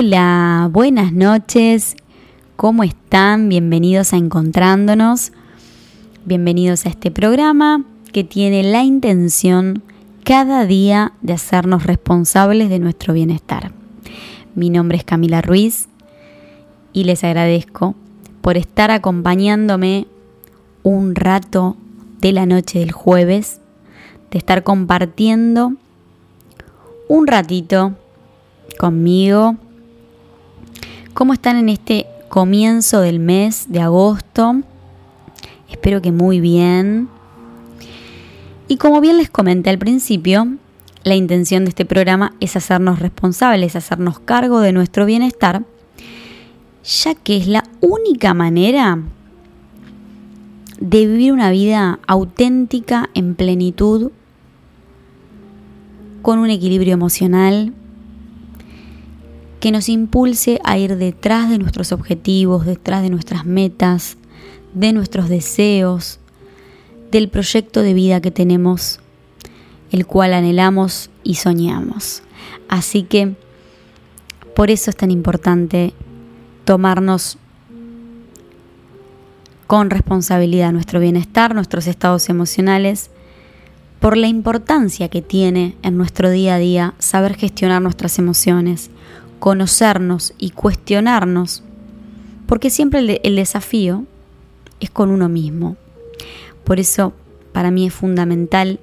Hola, buenas noches. ¿Cómo están? Bienvenidos a Encontrándonos. Bienvenidos a este programa que tiene la intención cada día de hacernos responsables de nuestro bienestar. Mi nombre es Camila Ruiz y les agradezco por estar acompañándome un rato de la noche del jueves, de estar compartiendo un ratito conmigo. ¿Cómo están en este comienzo del mes de agosto? Espero que muy bien. Y como bien les comenté al principio, la intención de este programa es hacernos responsables, hacernos cargo de nuestro bienestar, ya que es la única manera de vivir una vida auténtica en plenitud, con un equilibrio emocional que nos impulse a ir detrás de nuestros objetivos, detrás de nuestras metas, de nuestros deseos, del proyecto de vida que tenemos, el cual anhelamos y soñamos. Así que por eso es tan importante tomarnos con responsabilidad nuestro bienestar, nuestros estados emocionales, por la importancia que tiene en nuestro día a día saber gestionar nuestras emociones, conocernos y cuestionarnos, porque siempre el, desafío es con uno mismo. Por eso para mí es fundamental,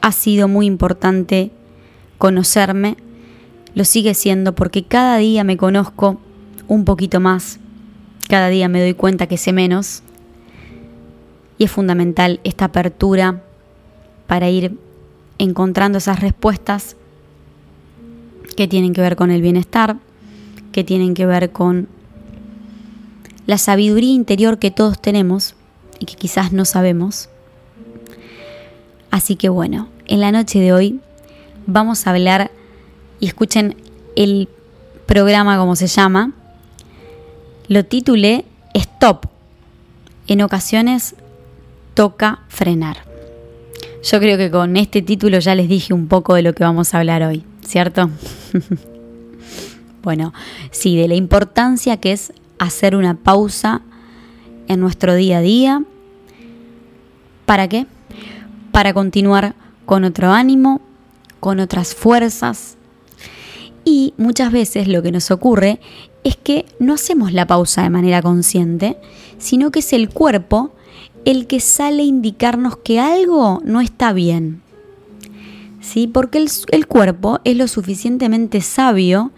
ha sido muy importante conocerme, lo sigue siendo porque cada día me conozco un poquito más, cada día me doy cuenta que sé menos y es fundamental esta apertura para ir encontrando esas respuestas que tienen que ver con el bienestar, que tienen que ver con la sabiduría interior que todos tenemos y que quizás no sabemos. Así que bueno, en la noche de hoy vamos a hablar y escuchen el programa como se llama. Lo titulé Stop. En ocasiones toca frenar. Yo creo que con este título ya les dije un poco de lo que vamos a hablar hoy, ¿cierto? bueno, sí, de la importancia que es hacer una pausa en nuestro día a día. ¿Para qué? Para continuar con otro ánimo, con otras fuerzas. Y muchas veces lo que nos ocurre es que no hacemos la pausa de manera consciente, sino que es el cuerpo el que sale a indicarnos que algo no está bien. ¿Sí? Porque el, cuerpo es lo suficientemente sabio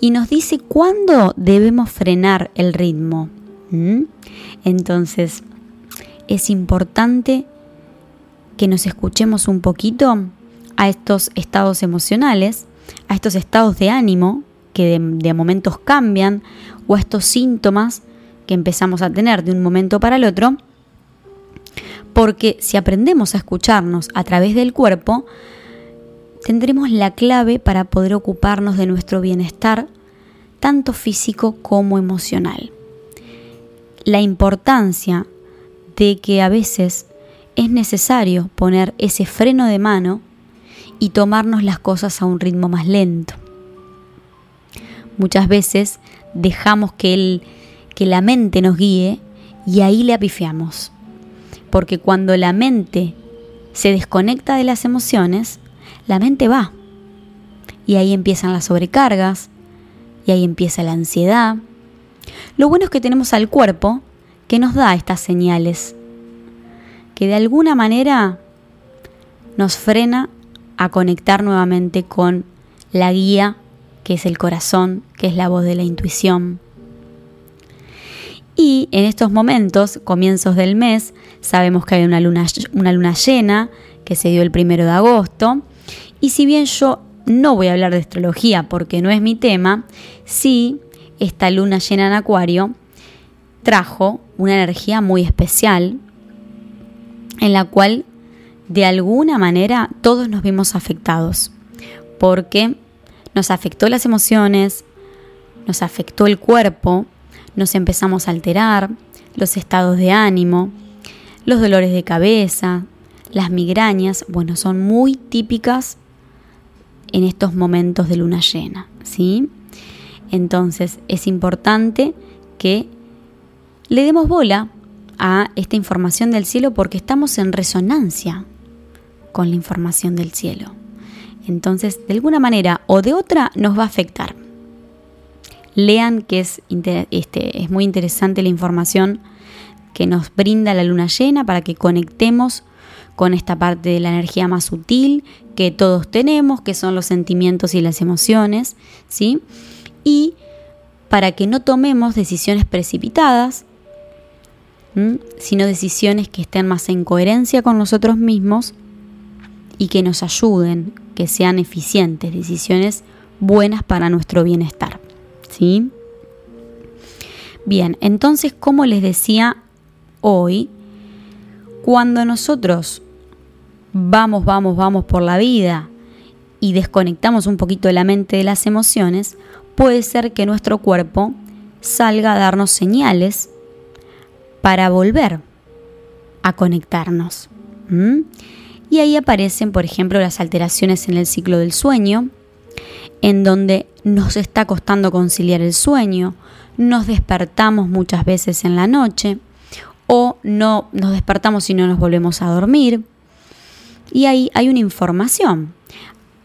y nos dice cuándo debemos frenar el ritmo. Entonces, es importante que nos escuchemos un poquito a estos estados emocionales, a estos estados de ánimo que de momentos cambian o a estos síntomas que empezamos a tener de un momento para el otro porque si aprendemos a escucharnos a través del cuerpo, tendremos la clave para poder ocuparnos de nuestro bienestar, tanto físico como emocional. La importancia de que a veces es necesario poner ese freno de mano y tomarnos las cosas a un ritmo más lento. Muchas veces dejamos que, el, que la mente nos guíe y ahí le apifiamos porque cuando la mente se desconecta de las emociones, la mente va. Y ahí empiezan las sobrecargas, y ahí empieza la ansiedad. Lo bueno es que tenemos al cuerpo que nos da estas señales, que de alguna manera nos frena a conectar nuevamente con la guía, que es el corazón, que es la voz de la intuición. Y en estos momentos, comienzos del mes, sabemos que hay una luna, una luna llena que se dio el primero de agosto. Y si bien yo no voy a hablar de astrología porque no es mi tema, sí esta luna llena en Acuario trajo una energía muy especial en la cual de alguna manera todos nos vimos afectados. Porque nos afectó las emociones, nos afectó el cuerpo nos empezamos a alterar, los estados de ánimo, los dolores de cabeza, las migrañas, bueno, son muy típicas en estos momentos de luna llena, ¿sí? Entonces es importante que le demos bola a esta información del cielo porque estamos en resonancia con la información del cielo. Entonces, de alguna manera o de otra nos va a afectar. Lean que es, este, es muy interesante la información que nos brinda la luna llena para que conectemos con esta parte de la energía más sutil que todos tenemos, que son los sentimientos y las emociones, ¿sí? Y para que no tomemos decisiones precipitadas, sino decisiones que estén más en coherencia con nosotros mismos y que nos ayuden, que sean eficientes, decisiones buenas para nuestro bienestar. ¿Sí? Bien, entonces, como les decía hoy, cuando nosotros vamos, vamos, vamos por la vida y desconectamos un poquito la mente de las emociones, puede ser que nuestro cuerpo salga a darnos señales para volver a conectarnos. Y ahí aparecen, por ejemplo, las alteraciones en el ciclo del sueño, en donde nos está costando conciliar el sueño, nos despertamos muchas veces en la noche o no nos despertamos y no nos volvemos a dormir. Y ahí hay una información,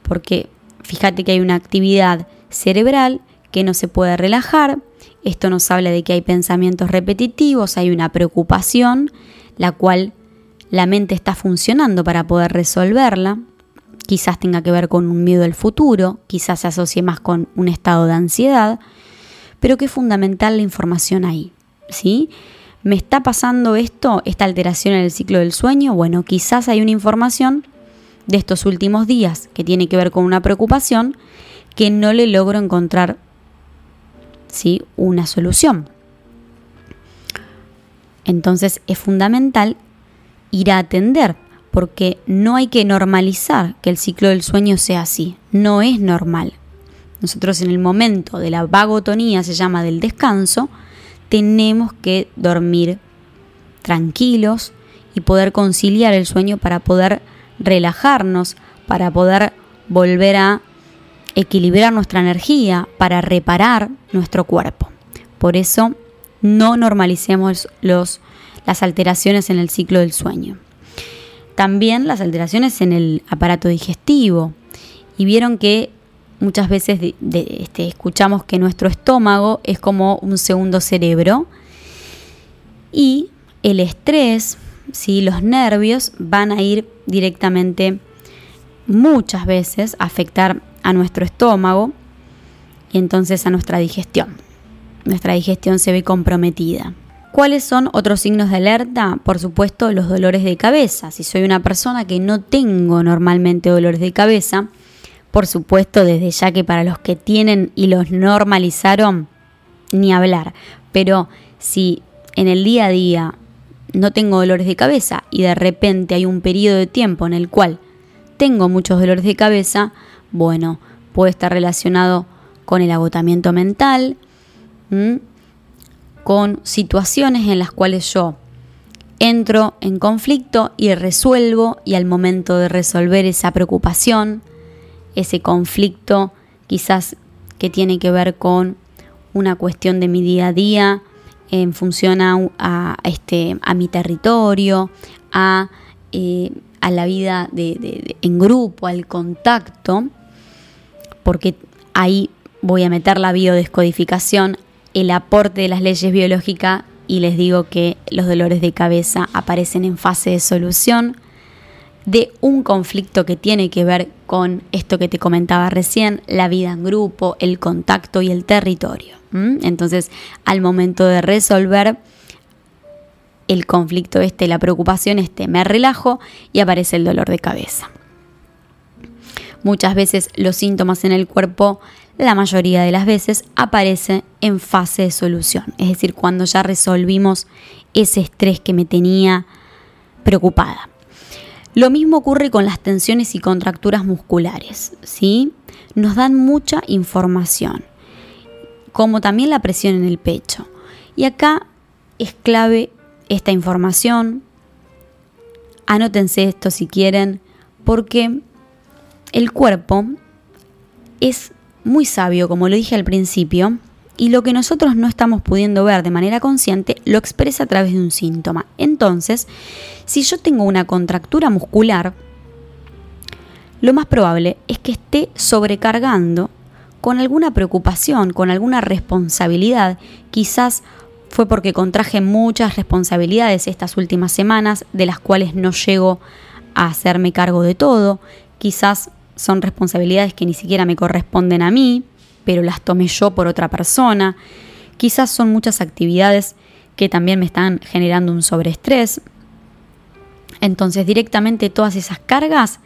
porque fíjate que hay una actividad cerebral que no se puede relajar. Esto nos habla de que hay pensamientos repetitivos, hay una preocupación, la cual la mente está funcionando para poder resolverla. Quizás tenga que ver con un miedo al futuro, quizás se asocie más con un estado de ansiedad, pero que es fundamental la información ahí. ¿sí? ¿Me está pasando esto, esta alteración en el ciclo del sueño? Bueno, quizás hay una información de estos últimos días que tiene que ver con una preocupación que no le logro encontrar ¿sí? una solución. Entonces es fundamental ir a atender, porque no hay que normalizar que el ciclo del sueño sea así, no es normal. Nosotros en el momento de la vagotonía, se llama del descanso, tenemos que dormir tranquilos y poder conciliar el sueño para poder relajarnos, para poder volver a equilibrar nuestra energía, para reparar nuestro cuerpo. Por eso no normalicemos los, las alteraciones en el ciclo del sueño. También las alteraciones en el aparato digestivo. Y vieron que muchas veces este, escuchamos que nuestro estómago es como un segundo cerebro y el estrés, ¿sí? los nervios van a ir directamente muchas veces a afectar a nuestro estómago y entonces a nuestra digestión. Nuestra digestión se ve comprometida. ¿Cuáles son otros signos de alerta? Por supuesto, los dolores de cabeza. Si soy una persona que no tengo normalmente dolores de cabeza, por supuesto, desde ya que para los que tienen y los normalizaron, ni hablar. Pero si en el día a día no tengo dolores de cabeza y de repente hay un periodo de tiempo en el cual tengo muchos dolores de cabeza, bueno, puede estar relacionado con el agotamiento mental, con situaciones en las cuales yo entro en conflicto y resuelvo y al momento de resolver esa preocupación, ese conflicto quizás que tiene que ver con una cuestión de mi día a día en función a, este, a mi territorio, a, eh, a la vida de, en grupo, al contacto, porque ahí voy a meter la biodescodificación, el aporte de las leyes biológicas y les digo que los dolores de cabeza aparecen en fase de solución de un conflicto que tiene que ver con esto que te comentaba recién, la vida en grupo, el contacto y el territorio. Entonces, al momento de resolver el conflicto este, la preocupación este, me relajo y aparece el dolor de cabeza. Muchas veces los síntomas en el cuerpo, la mayoría de las veces, aparecen en fase de solución, es decir, cuando ya resolvimos ese estrés que me tenía preocupada. Lo mismo ocurre con las tensiones y contracturas musculares, ¿sí? Nos dan mucha información, como también la presión en el pecho. Y acá es clave esta información. Anótense esto si quieren, porque el cuerpo es muy sabio, como lo dije al principio, y lo que nosotros no estamos pudiendo ver de manera consciente lo expresa a través de un síntoma. Entonces, si yo tengo una contractura muscular, lo más probable es que esté sobrecargando con alguna preocupación, con alguna responsabilidad. Quizás fue porque contraje muchas responsabilidades estas últimas semanas, de las cuales no llego a hacerme cargo de todo. Quizás son responsabilidades que ni siquiera me corresponden a mí, pero las tomé yo por otra persona. Quizás son muchas actividades que también me están generando un sobreestrés. Entonces directamente todas esas cargas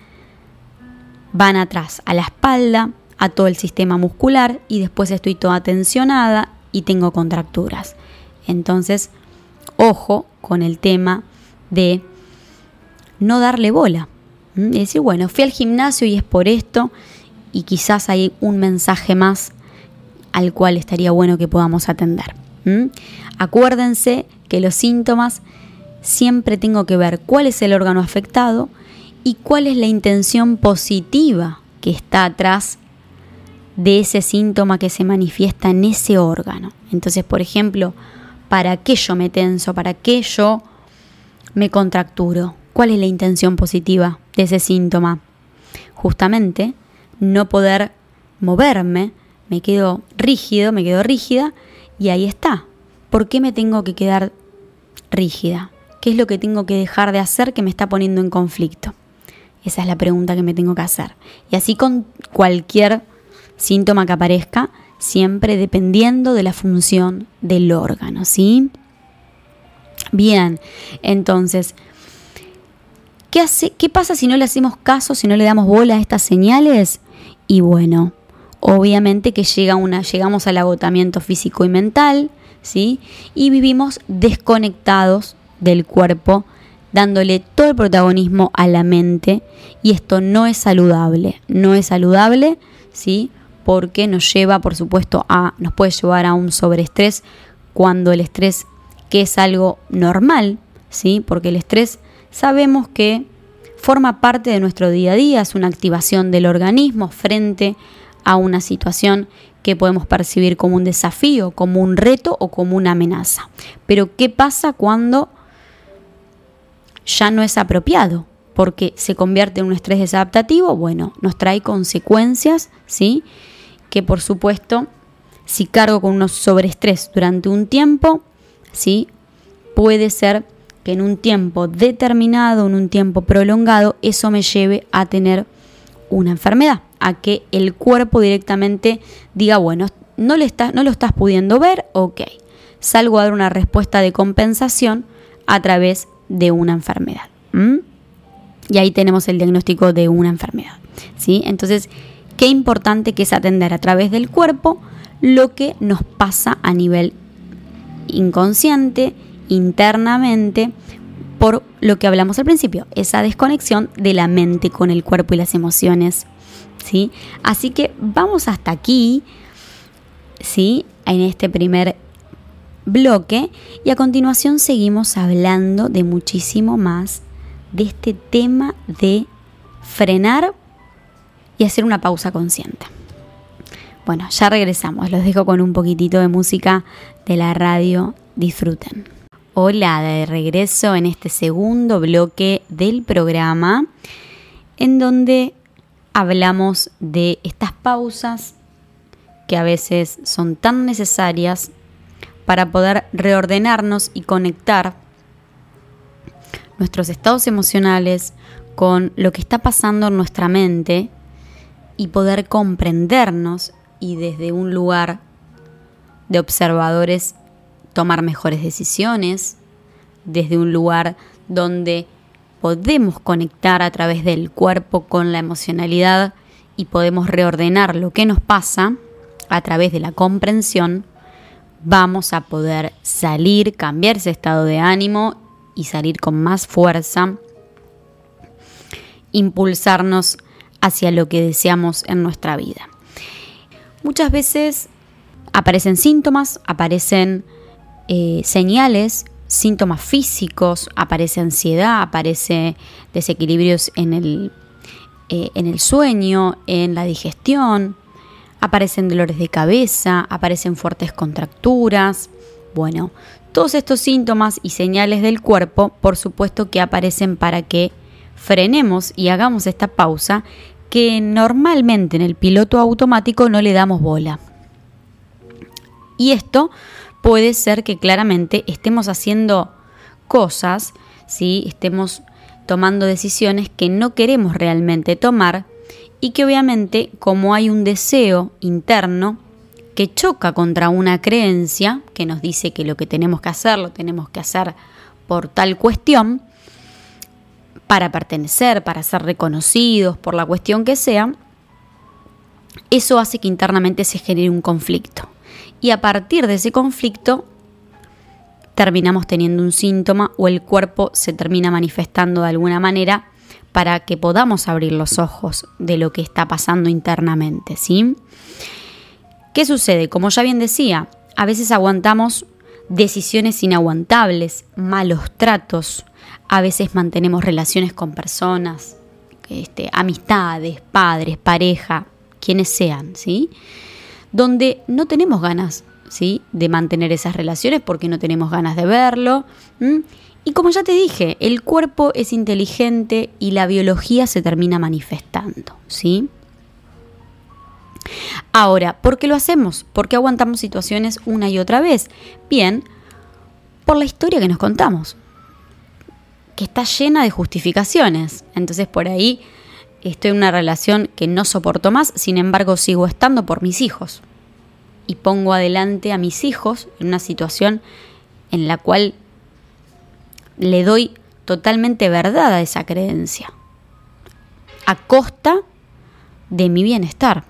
van atrás, a la espalda, a todo el sistema muscular y después estoy toda tensionada y tengo contracturas. Entonces, ojo con el tema de no darle bola. Y decir, bueno, fui al gimnasio y es por esto y quizás hay un mensaje más al cual estaría bueno que podamos atender. Acuérdense que los síntomas siempre tengo que ver cuál es el órgano afectado y cuál es la intención positiva que está atrás de ese síntoma que se manifiesta en ese órgano. Entonces, por ejemplo, ¿para qué yo me tenso? ¿Para qué yo me contracturo? ¿Cuál es la intención positiva de ese síntoma? Justamente no poder moverme, me quedo rígido, me quedo rígida y ahí está. ¿Por qué me tengo que quedar rígida? ¿Qué es lo que tengo que dejar de hacer que me está poniendo en conflicto? Esa es la pregunta que me tengo que hacer. Y así con cualquier síntoma que aparezca, siempre dependiendo de la función del órgano, ¿sí? Bien, entonces, ¿qué, hace, ¿qué pasa si no le hacemos caso, si no le damos bola a estas señales? Y bueno, obviamente que llega una, llegamos al agotamiento físico y mental, ¿sí? Y vivimos desconectados del cuerpo, dándole todo el protagonismo a la mente, y esto no es saludable, no es saludable, ¿sí? Porque nos lleva, por supuesto, a, nos puede llevar a un sobreestrés cuando el estrés, que es algo normal, ¿sí? Porque el estrés sabemos que forma parte de nuestro día a día, es una activación del organismo frente a una situación que podemos percibir como un desafío, como un reto o como una amenaza. Pero ¿qué pasa cuando ya no es apropiado? Porque se convierte en un estrés desadaptativo, bueno, nos trae consecuencias, ¿sí? Que por supuesto, si cargo con unos sobreestrés durante un tiempo, ¿sí? Puede ser que en un tiempo determinado, en un tiempo prolongado, eso me lleve a tener una enfermedad, a que el cuerpo directamente diga, bueno, no, no lo estás pudiendo ver, ok, salgo a dar una respuesta de compensación a través de una enfermedad. Y ahí tenemos el diagnóstico de una enfermedad. ¿sí? Entonces, qué importante que es atender a través del cuerpo lo que nos pasa a nivel inconsciente, internamente por lo que hablamos al principio, esa desconexión de la mente con el cuerpo y las emociones. ¿sí? Así que vamos hasta aquí, ¿sí? en este primer bloque y a continuación seguimos hablando de muchísimo más de este tema de frenar y hacer una pausa consciente. Bueno, ya regresamos, los dejo con un poquitito de música de la radio, disfruten. Hola, de regreso en este segundo bloque del programa, en donde hablamos de estas pausas que a veces son tan necesarias para poder reordenarnos y conectar nuestros estados emocionales con lo que está pasando en nuestra mente y poder comprendernos y desde un lugar de observadores tomar mejores decisiones, desde un lugar donde podemos conectar a través del cuerpo con la emocionalidad y podemos reordenar lo que nos pasa a través de la comprensión, vamos a poder salir, cambiar ese estado de ánimo y salir con más fuerza, impulsarnos hacia lo que deseamos en nuestra vida. Muchas veces aparecen síntomas, aparecen eh, señales, síntomas físicos, aparece ansiedad, aparece desequilibrios en el, eh, en el sueño, en la digestión, Aparecen dolores de cabeza, aparecen fuertes contracturas. Bueno, todos estos síntomas y señales del cuerpo, por supuesto que aparecen para que frenemos y hagamos esta pausa que normalmente en el piloto automático no le damos bola. Y esto puede ser que claramente estemos haciendo cosas, ¿sí? estemos tomando decisiones que no queremos realmente tomar y que obviamente como hay un deseo interno que choca contra una creencia que nos dice que lo que tenemos que hacer lo tenemos que hacer por tal cuestión, para pertenecer, para ser reconocidos, por la cuestión que sea, eso hace que internamente se genere un conflicto. Y a partir de ese conflicto terminamos teniendo un síntoma o el cuerpo se termina manifestando de alguna manera para que podamos abrir los ojos de lo que está pasando internamente, ¿sí? ¿Qué sucede? Como ya bien decía, a veces aguantamos decisiones inaguantables, malos tratos, a veces mantenemos relaciones con personas, este, amistades, padres, pareja, quienes sean, ¿sí? Donde no tenemos ganas, ¿sí? De mantener esas relaciones porque no tenemos ganas de verlo. Y como ya te dije, el cuerpo es inteligente y la biología se termina manifestando, ¿sí? Ahora, ¿por qué lo hacemos? ¿Por qué aguantamos situaciones una y otra vez? Bien, por la historia que nos contamos que está llena de justificaciones. Entonces por ahí estoy en una relación que no soporto más, sin embargo sigo estando por mis hijos. Y pongo adelante a mis hijos en una situación en la cual le doy totalmente verdad a esa creencia, a costa de mi bienestar.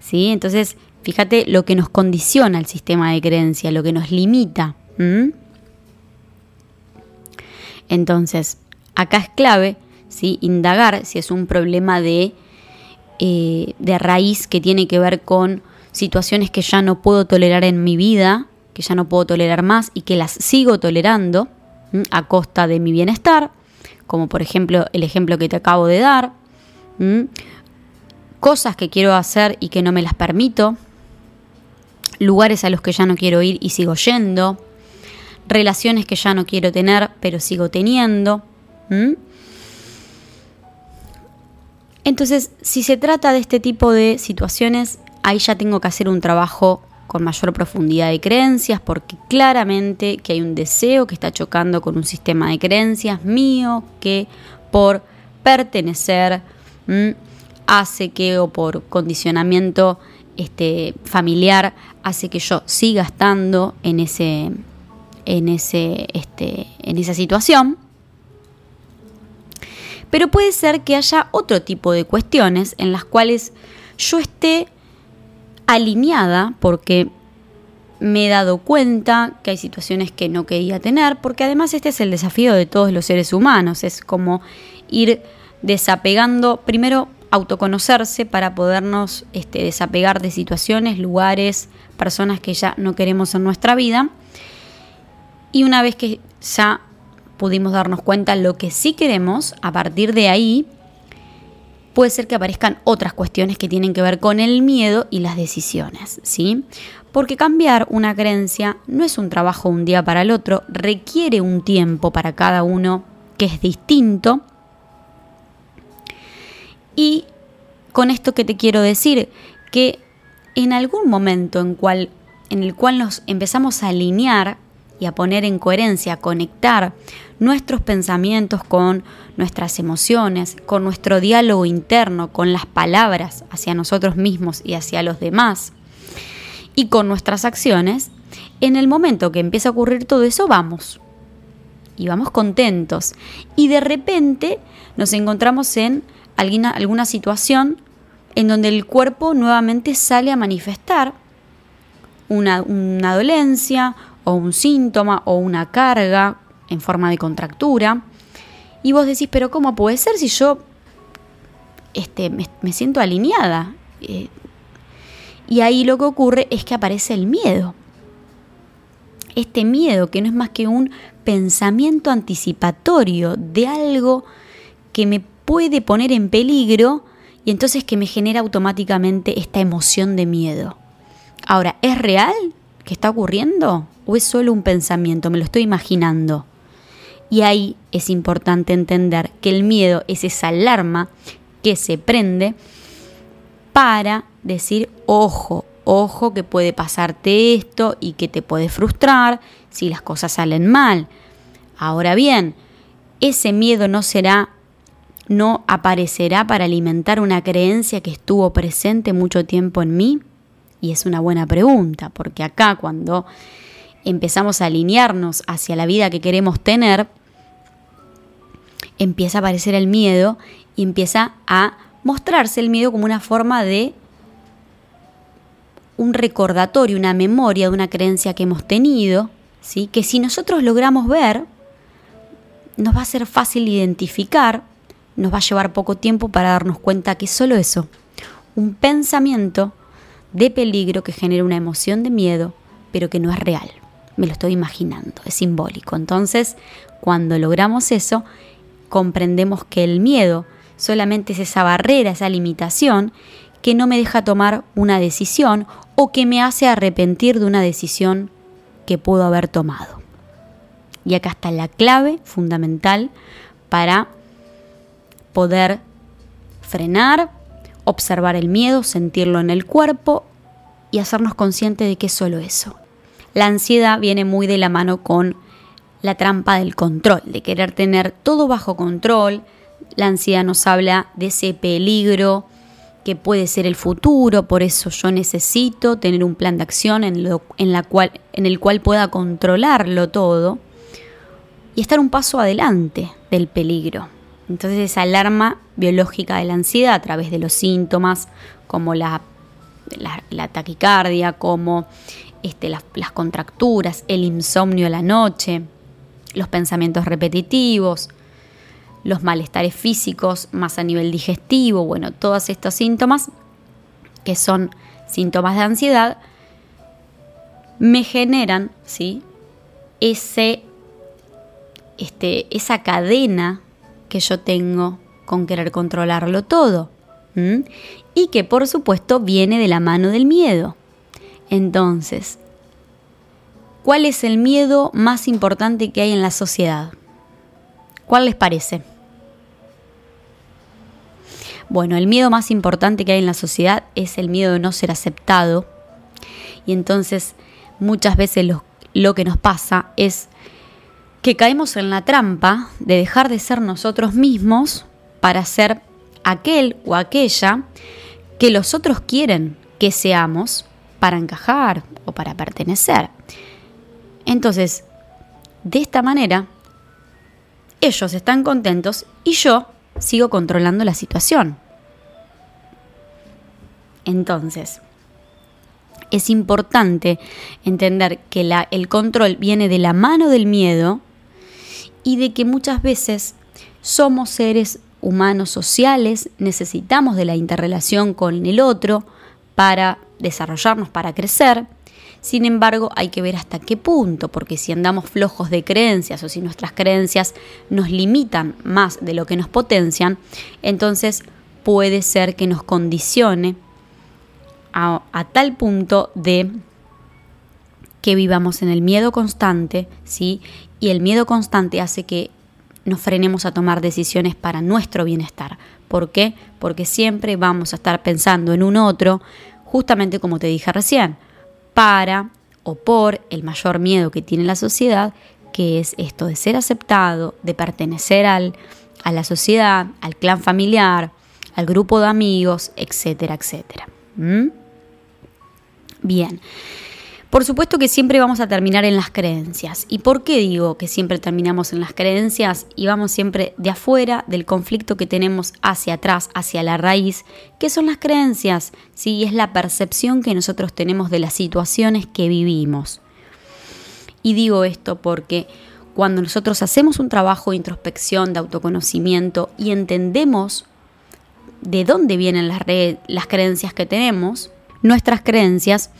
¿Sí? Entonces, fíjate lo que nos condiciona el sistema de creencia, lo que nos limita. Entonces, acá es clave ¿sí? indagar si es un problema de, eh, de raíz que tiene que ver con situaciones que ya no puedo tolerar en mi vida, que ya no puedo tolerar más y que las sigo tolerando a costa de mi bienestar, como por ejemplo el ejemplo que te acabo de dar, cosas que quiero hacer y que no me las permito, lugares a los que ya no quiero ir y sigo yendo, relaciones que ya no quiero tener, pero sigo teniendo. Entonces, si se trata de este tipo de situaciones, ahí ya tengo que hacer un trabajo con mayor profundidad de creencias, porque claramente que hay un deseo que está chocando con un sistema de creencias mío que por pertenecer hace que, o por condicionamiento este, familiar, hace que yo siga estando en ese, en, ese, este, en esa situación. Pero puede ser que haya otro tipo de cuestiones en las cuales yo esté alineada porque me he dado cuenta que hay situaciones que no quería tener, porque además este es el desafío de todos los seres humanos, es como ir desapegando, primero autoconocerse para podernos este, desapegar de situaciones, lugares, personas que ya no queremos en nuestra vida. Y una vez que ya pudimos darnos cuenta lo que sí queremos, a partir de ahí puede ser que aparezcan otras cuestiones que tienen que ver con el miedo y las decisiones, ¿sí? Porque cambiar una creencia no es un trabajo un día para el otro, requiere un tiempo para cada uno que es distinto. Y con esto que te quiero decir, que en algún momento en, cual, en el cual nos empezamos a alinear y a poner en coherencia, a conectar nuestros pensamientos con nuestras emociones, con nuestro diálogo interno, con las palabras hacia nosotros mismos y hacia los demás, y con nuestras acciones, en el momento que empieza a ocurrir todo eso, vamos. Y vamos contentos. Y de repente nos encontramos en alguna, alguna situación en donde el cuerpo nuevamente sale a manifestar una, una dolencia o un síntoma o una carga en forma de contractura. Y vos decís, pero ¿cómo puede ser si yo este, me, siento alineada? Eh, y ahí lo que ocurre es que aparece el miedo. Este miedo que no es más que un pensamiento anticipatorio de algo que me puede poner en peligro y entonces que me genera automáticamente esta emoción de miedo. Ahora, ¿es real que está ocurriendo o es solo un pensamiento? Me lo estoy imaginando. Y ahí es importante entender que el miedo es esa alarma que se prende para decir, ojo, ojo que puede pasarte esto y que te puede frustrar si las cosas salen mal. Ahora bien, ese miedo no será, no aparecerá para alimentar una creencia que estuvo presente mucho tiempo en mí. Y es una buena pregunta, porque acá cuando empezamos a alinearnos hacia la vida que queremos tener, empieza a aparecer el miedo y empieza a mostrarse el miedo como una forma de un recordatorio, una memoria de una creencia que hemos tenido, ¿sí? que si nosotros logramos ver, nos va a ser fácil identificar, nos va a llevar poco tiempo para darnos cuenta que es solo eso, un pensamiento de peligro que genera una emoción de miedo, pero que no es real. Me lo estoy imaginando, es simbólico. Entonces, cuando logramos eso, comprendemos que el miedo solamente es esa barrera, esa limitación que no me deja tomar una decisión o que me hace arrepentir de una decisión que puedo haber tomado. Y acá está la clave fundamental para poder frenar, observar el miedo, sentirlo en el cuerpo y hacernos conscientes de que es solo eso. La ansiedad viene muy de la mano con la trampa del control, de querer tener todo bajo control. La ansiedad nos habla de ese peligro que puede ser el futuro, por eso yo necesito tener un plan de acción en, la cual, en el cual pueda controlarlo todo y estar un paso adelante del peligro. Entonces esa alarma biológica de la ansiedad a través de los síntomas como la, taquicardia, como este, las, las contracturas, el insomnio a la noche, los pensamientos repetitivos, los malestares físicos más a nivel digestivo, bueno, todos estos síntomas que son síntomas de ansiedad, me generan, ¿sí? Ese, este, esa cadena que yo tengo con querer controlarlo todo. Y que por supuesto viene de la mano del miedo. Entonces, ¿cuál es el miedo más importante que hay en la sociedad? ¿Cuál les parece? Bueno, el miedo más importante que hay en la sociedad es el miedo de no ser aceptado. Y entonces muchas veces lo, que nos pasa es que caemos en la trampa de dejar de ser nosotros mismos para ser aquel o aquella que los otros quieren que seamos para encajar o para pertenecer. Entonces, de esta manera, ellos están contentos y yo sigo controlando la situación. Entonces, es importante entender que el control viene de la mano del miedo y de que muchas veces somos seres humanos sociales, necesitamos de la interrelación con el otro para desarrollarnos, para crecer. Sin embargo, hay que ver hasta qué punto, porque si andamos flojos de creencias o si nuestras creencias nos limitan más de lo que nos potencian, entonces puede ser que nos condicione a, tal punto de que vivamos en el miedo constante, ¿sí? Y el miedo constante hace que nos frenemos a tomar decisiones para nuestro bienestar. ¿Por qué? Porque siempre vamos a estar pensando en un otro, justamente como te dije recién, para o por el mayor miedo que tiene la sociedad, que es esto de ser aceptado, de pertenecer al, a la sociedad, al clan familiar, al grupo de amigos, etcétera, etcétera. ¿Mm? Bien. Por supuesto que siempre vamos a terminar en las creencias. ¿Y por qué digo que siempre terminamos en las creencias y vamos siempre de afuera del conflicto que tenemos hacia atrás, hacia la raíz? ¿Qué son las creencias? Sí, es la percepción que nosotros tenemos de las situaciones que vivimos. Y digo esto porque cuando nosotros hacemos un trabajo de introspección, de autoconocimiento y entendemos de dónde vienen las, las creencias que tenemos, nuestras creencias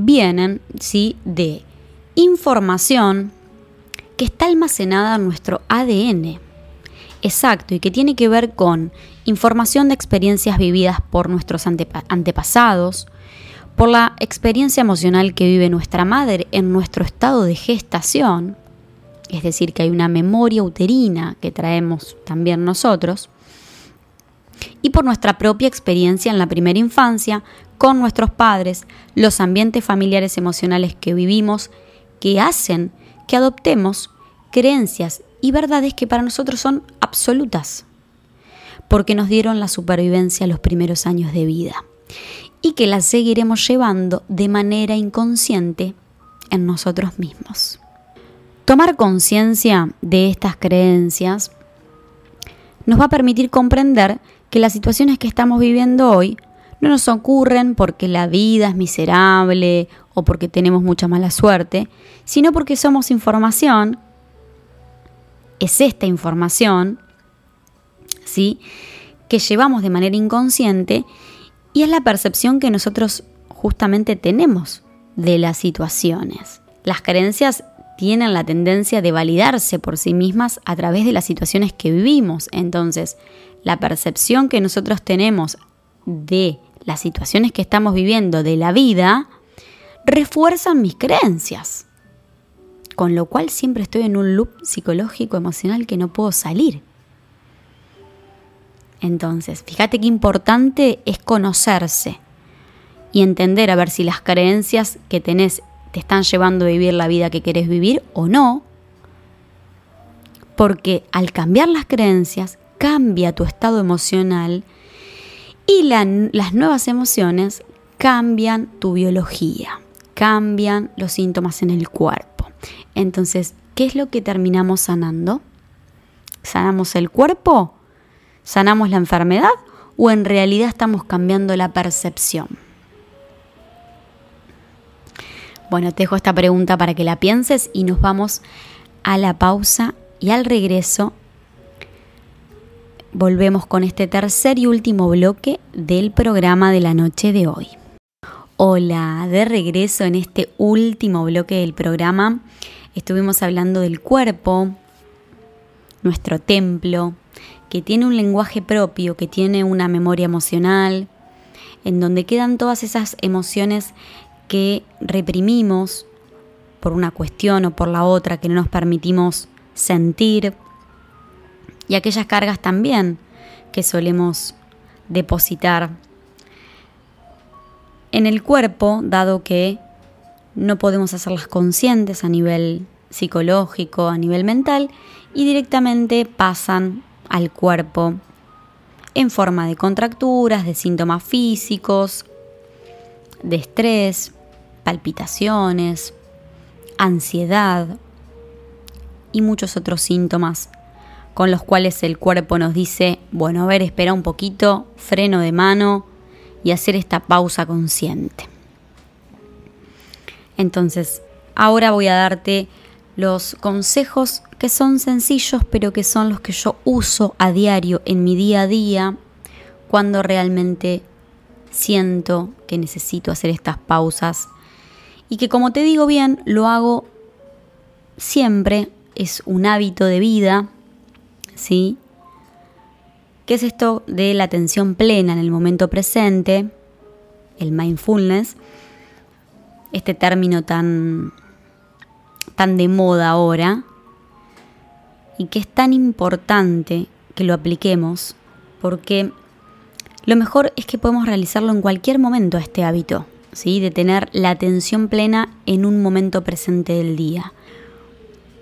vienen ¿sí? de información que está almacenada en nuestro ADN. Exacto, y que tiene que ver con información de experiencias vividas por nuestros antepasados, por la experiencia emocional que vive nuestra madre en nuestro estado de gestación, es decir, que hay una memoria uterina que traemos también nosotros, y por nuestra propia experiencia en la primera infancia, con nuestros padres, los ambientes familiares emocionales que vivimos, que hacen que adoptemos creencias y verdades que para nosotros son absolutas, porque nos dieron la supervivencia los primeros años de vida y que las seguiremos llevando de manera inconsciente en nosotros mismos. Tomar conciencia de estas creencias nos va a permitir comprender que las situaciones que estamos viviendo hoy no nos ocurren porque la vida es miserable o porque tenemos mucha mala suerte, sino porque somos información, es esta información, ¿sí? que llevamos de manera inconsciente y es la percepción que nosotros justamente tenemos de las situaciones. Las creencias tienen la tendencia de validarse por sí mismas a través de las situaciones que vivimos. Entonces, la percepción que nosotros tenemos de las situaciones que estamos viviendo de la vida refuerzan mis creencias. Con lo cual siempre estoy en un loop psicológico, emocional que no puedo salir. Entonces, fíjate qué importante es conocerse y entender a ver si las creencias que tenés te están llevando a vivir la vida que querés vivir o no. Porque al cambiar las creencias, cambia tu estado emocional y las nuevas emociones cambian tu biología, cambian los síntomas en el cuerpo. Entonces, ¿qué es lo que terminamos sanando? ¿Sanamos el cuerpo? ¿Sanamos la enfermedad? ¿O en realidad estamos cambiando la percepción? Bueno, te dejo esta pregunta para que la pienses y nos vamos a la pausa y al regreso volvemos con este tercer y último bloque del programa de la noche de hoy. Hola, de regreso en este último bloque del programa estuvimos hablando del cuerpo, nuestro templo, que tiene un lenguaje propio, que tiene una memoria emocional, en donde quedan todas esas emociones que reprimimos por una cuestión o por la otra, que no nos permitimos sentir, y aquellas cargas también que solemos depositar en el cuerpo, dado que no podemos hacerlas conscientes a nivel psicológico, a nivel mental, y directamente pasan al cuerpo en forma de contracturas, de síntomas físicos, de estrés, palpitaciones, ansiedad y muchos otros síntomas con los cuales el cuerpo nos dice, bueno, a ver, espera un poquito, freno de mano y hacer esta pausa consciente. Entonces, ahora voy a darte los consejos que son sencillos, pero que son los que yo uso a diario en mi día a día cuando realmente siento que necesito hacer estas pausas y que como te digo bien, lo hago siempre, es un hábito de vida ¿sí? ¿Qué es esto de la atención plena en el momento presente? El mindfulness, este término tan, tan de moda ahora y que es tan importante que lo apliquemos porque lo mejor es que podemos realizarlo en cualquier momento este hábito, ¿sí? de tener la atención plena en un momento presente del día.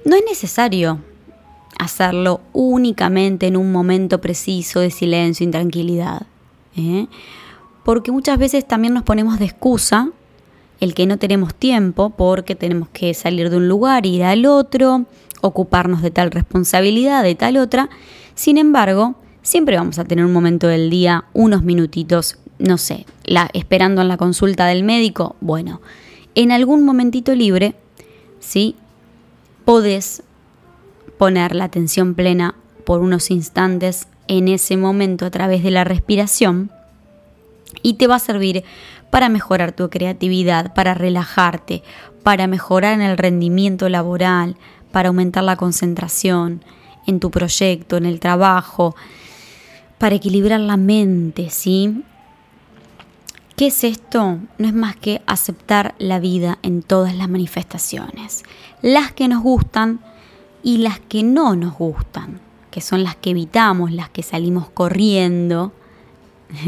No es necesario hacerlo únicamente en un momento preciso de silencio y tranquilidad. ¿eh? Porque muchas veces también nos ponemos de excusa el que no tenemos tiempo porque tenemos que salir de un lugar, ir al otro, ocuparnos de tal responsabilidad, de tal otra. Sin embargo, siempre vamos a tener un momento del día, unos minutitos, no sé, la, esperando en la consulta del médico. Bueno, en algún momentito libre, ¿sí? Podés poner la atención plena por unos instantes en ese momento a través de la respiración y te va a servir para mejorar tu creatividad, para relajarte, para mejorar en el rendimiento laboral, para aumentar la concentración, en tu proyecto, en el trabajo, para equilibrar la mente, ¿sí? ¿Qué es esto? No es más que aceptar la vida en todas las manifestaciones, las que nos gustan y las que no nos gustan, que son las que evitamos, las que salimos corriendo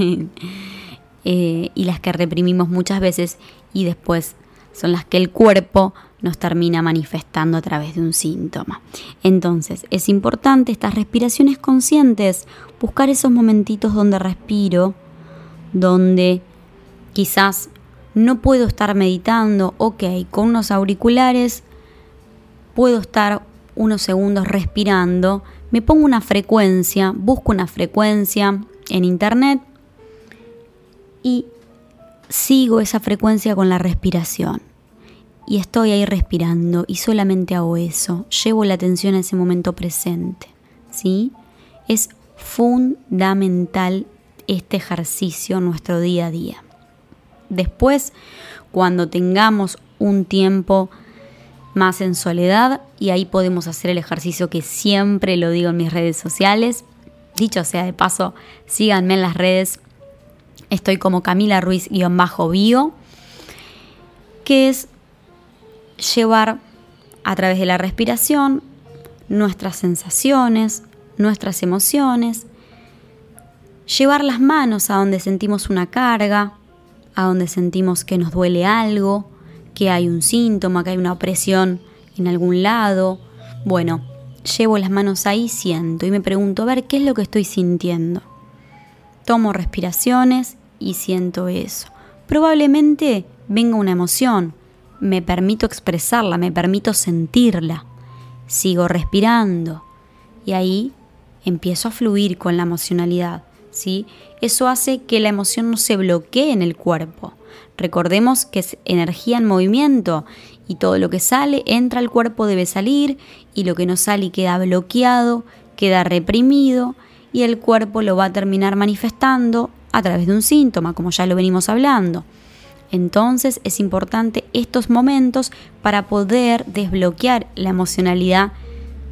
eh, y las que reprimimos muchas veces y después son las que el cuerpo nos termina manifestando a través de un síntoma. Entonces, es importante estas respiraciones conscientes, buscar esos momentitos donde respiro, donde quizás no puedo estar meditando, ok, con unos auriculares puedo estar unos segundos respirando, me pongo una frecuencia, busco una frecuencia en internet y sigo esa frecuencia con la respiración. Y estoy ahí respirando y solamente hago eso, llevo la atención a ese momento presente. ¿sí? Es fundamental este ejercicio en nuestro día a día. Después, cuando tengamos un tiempo más en soledad, y ahí podemos hacer el ejercicio que siempre lo digo en mis redes sociales. Dicho sea de paso, síganme en las redes. Estoy como Camila Ruiz-bio, que es llevar a través de la respiración nuestras sensaciones, nuestras emociones, llevar las manos a donde sentimos una carga, a donde sentimos que nos duele algo, que hay un síntoma, que hay una opresión en algún lado. Bueno, llevo las manos ahí, siento y me pregunto, a ver, ¿qué es lo que estoy sintiendo? Tomo respiraciones y siento eso. Probablemente venga una emoción, me permito expresarla, me permito sentirla. Sigo respirando y ahí empiezo a fluir con la emocionalidad. ¿Sí? Eso hace que la emoción no se bloquee en el cuerpo. Recordemos que es energía en movimiento y todo lo que sale entra al cuerpo debe salir y lo que no sale y queda bloqueado, queda reprimido y el cuerpo lo va a terminar manifestando a través de un síntoma, como ya lo venimos hablando. Entonces es importante estos momentos para poder desbloquear la emocionalidad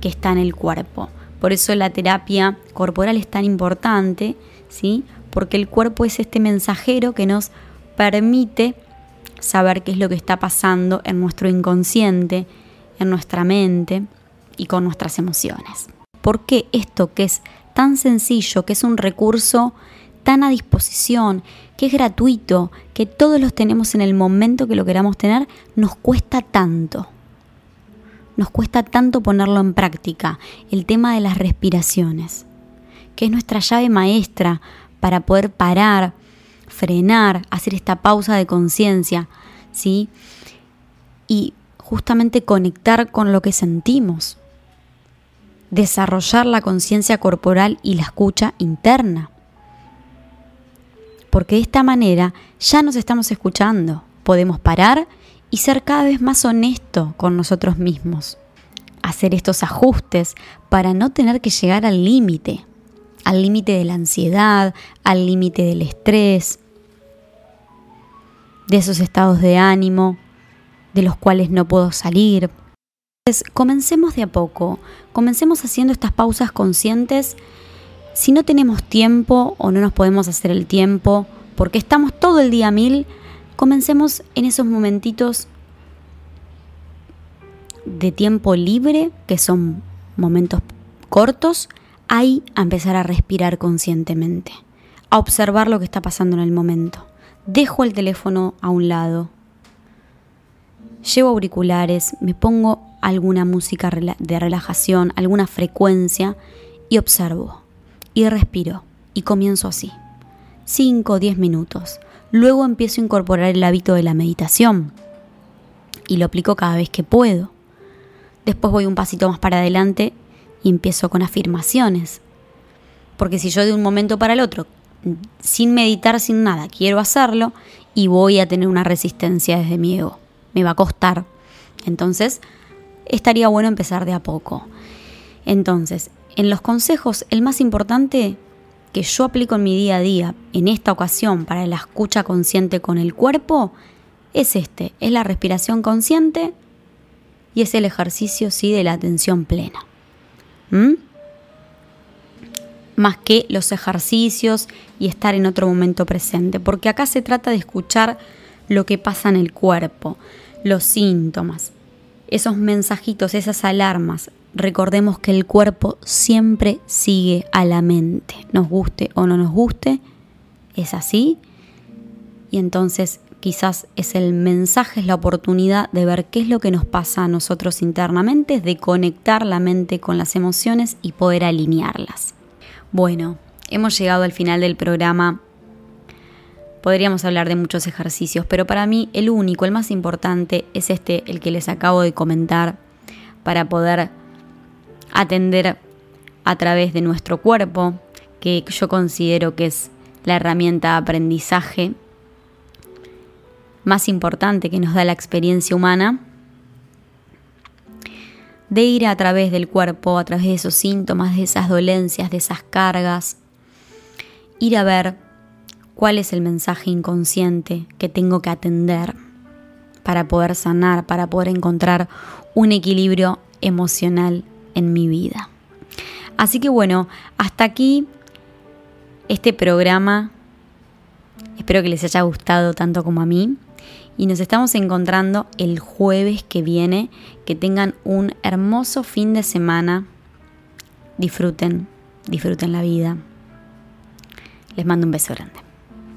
que está en el cuerpo. Por eso la terapia corporal es tan importante, ¿sí? Porque el cuerpo es este mensajero que nos permite saber qué es lo que está pasando en nuestro inconsciente, en nuestra mente y con nuestras emociones. ¿Por qué esto que es tan sencillo, que es un recurso tan a disposición, que es gratuito, que todos los tenemos en el momento que lo queramos tener, nos cuesta tanto? Nos cuesta tanto ponerlo en práctica, el tema de las respiraciones, que es nuestra llave maestra para poder parar, frenar, hacer esta pausa de conciencia, ¿sí? Y justamente conectar con lo que sentimos, desarrollar la conciencia corporal y la escucha interna. Porque de esta manera ya nos estamos escuchando, podemos parar y ser cada vez más honesto con nosotros mismos. Hacer estos ajustes para no tener que llegar al límite, al límite de la ansiedad, al límite del estrés, de esos estados de ánimo de los cuales no puedo salir. Entonces, comencemos de a poco, comencemos haciendo estas pausas conscientes. Si no tenemos tiempo o no nos podemos hacer el tiempo, porque estamos todo el día mil, comencemos en esos momentitos de tiempo libre, que son momentos cortos, ahí a empezar a respirar conscientemente, a observar lo que está pasando en el momento. Dejo el teléfono a un lado, llevo auriculares, me pongo alguna música de relajación, alguna frecuencia y observo y respiro y comienzo así. 5 o 10 minutos. Luego empiezo a incorporar el hábito de la meditación y lo aplico cada vez que puedo. Después voy un pasito más para adelante y empiezo con afirmaciones. Porque si yo de un momento para el otro, sin meditar, sin nada, quiero hacerlo y voy a tener una resistencia desde mi ego, me va a costar. Entonces, estaría bueno empezar de a poco. Entonces, en los consejos, el más importante que yo aplico en mi día a día, en esta ocasión para la escucha consciente con el cuerpo, es este, es la respiración consciente y es el ejercicio, sí, de la atención plena. ¿Mm? más que los ejercicios y estar en otro momento presente, porque acá se trata de escuchar lo que pasa en el cuerpo, los síntomas, esos mensajitos, esas alarmas. Recordemos que el cuerpo siempre sigue a la mente, nos guste o no nos guste, es así. Y entonces quizás es el mensaje, es la oportunidad de ver qué es lo que nos pasa a nosotros internamente, de conectar la mente con las emociones y poder alinearlas. Bueno, hemos llegado al final del programa. Podríamos hablar de muchos ejercicios, pero para mí el único, el más importante, es este, el que les acabo de comentar, para poder atender a través de nuestro cuerpo, que yo considero que es la herramienta de aprendizaje más importante que nos da la experiencia humana, de ir a través del cuerpo, a través de esos síntomas, de esas dolencias, de esas cargas, ir a ver cuál es el mensaje inconsciente que tengo que atender para poder sanar, para poder encontrar un equilibrio emocional en mi vida. Así que bueno, hasta aquí este programa. Espero que les haya gustado tanto como a mí y nos estamos encontrando el jueves que viene. Que tengan un hermoso fin de semana. Disfruten, disfruten la vida. Les mando un beso grande.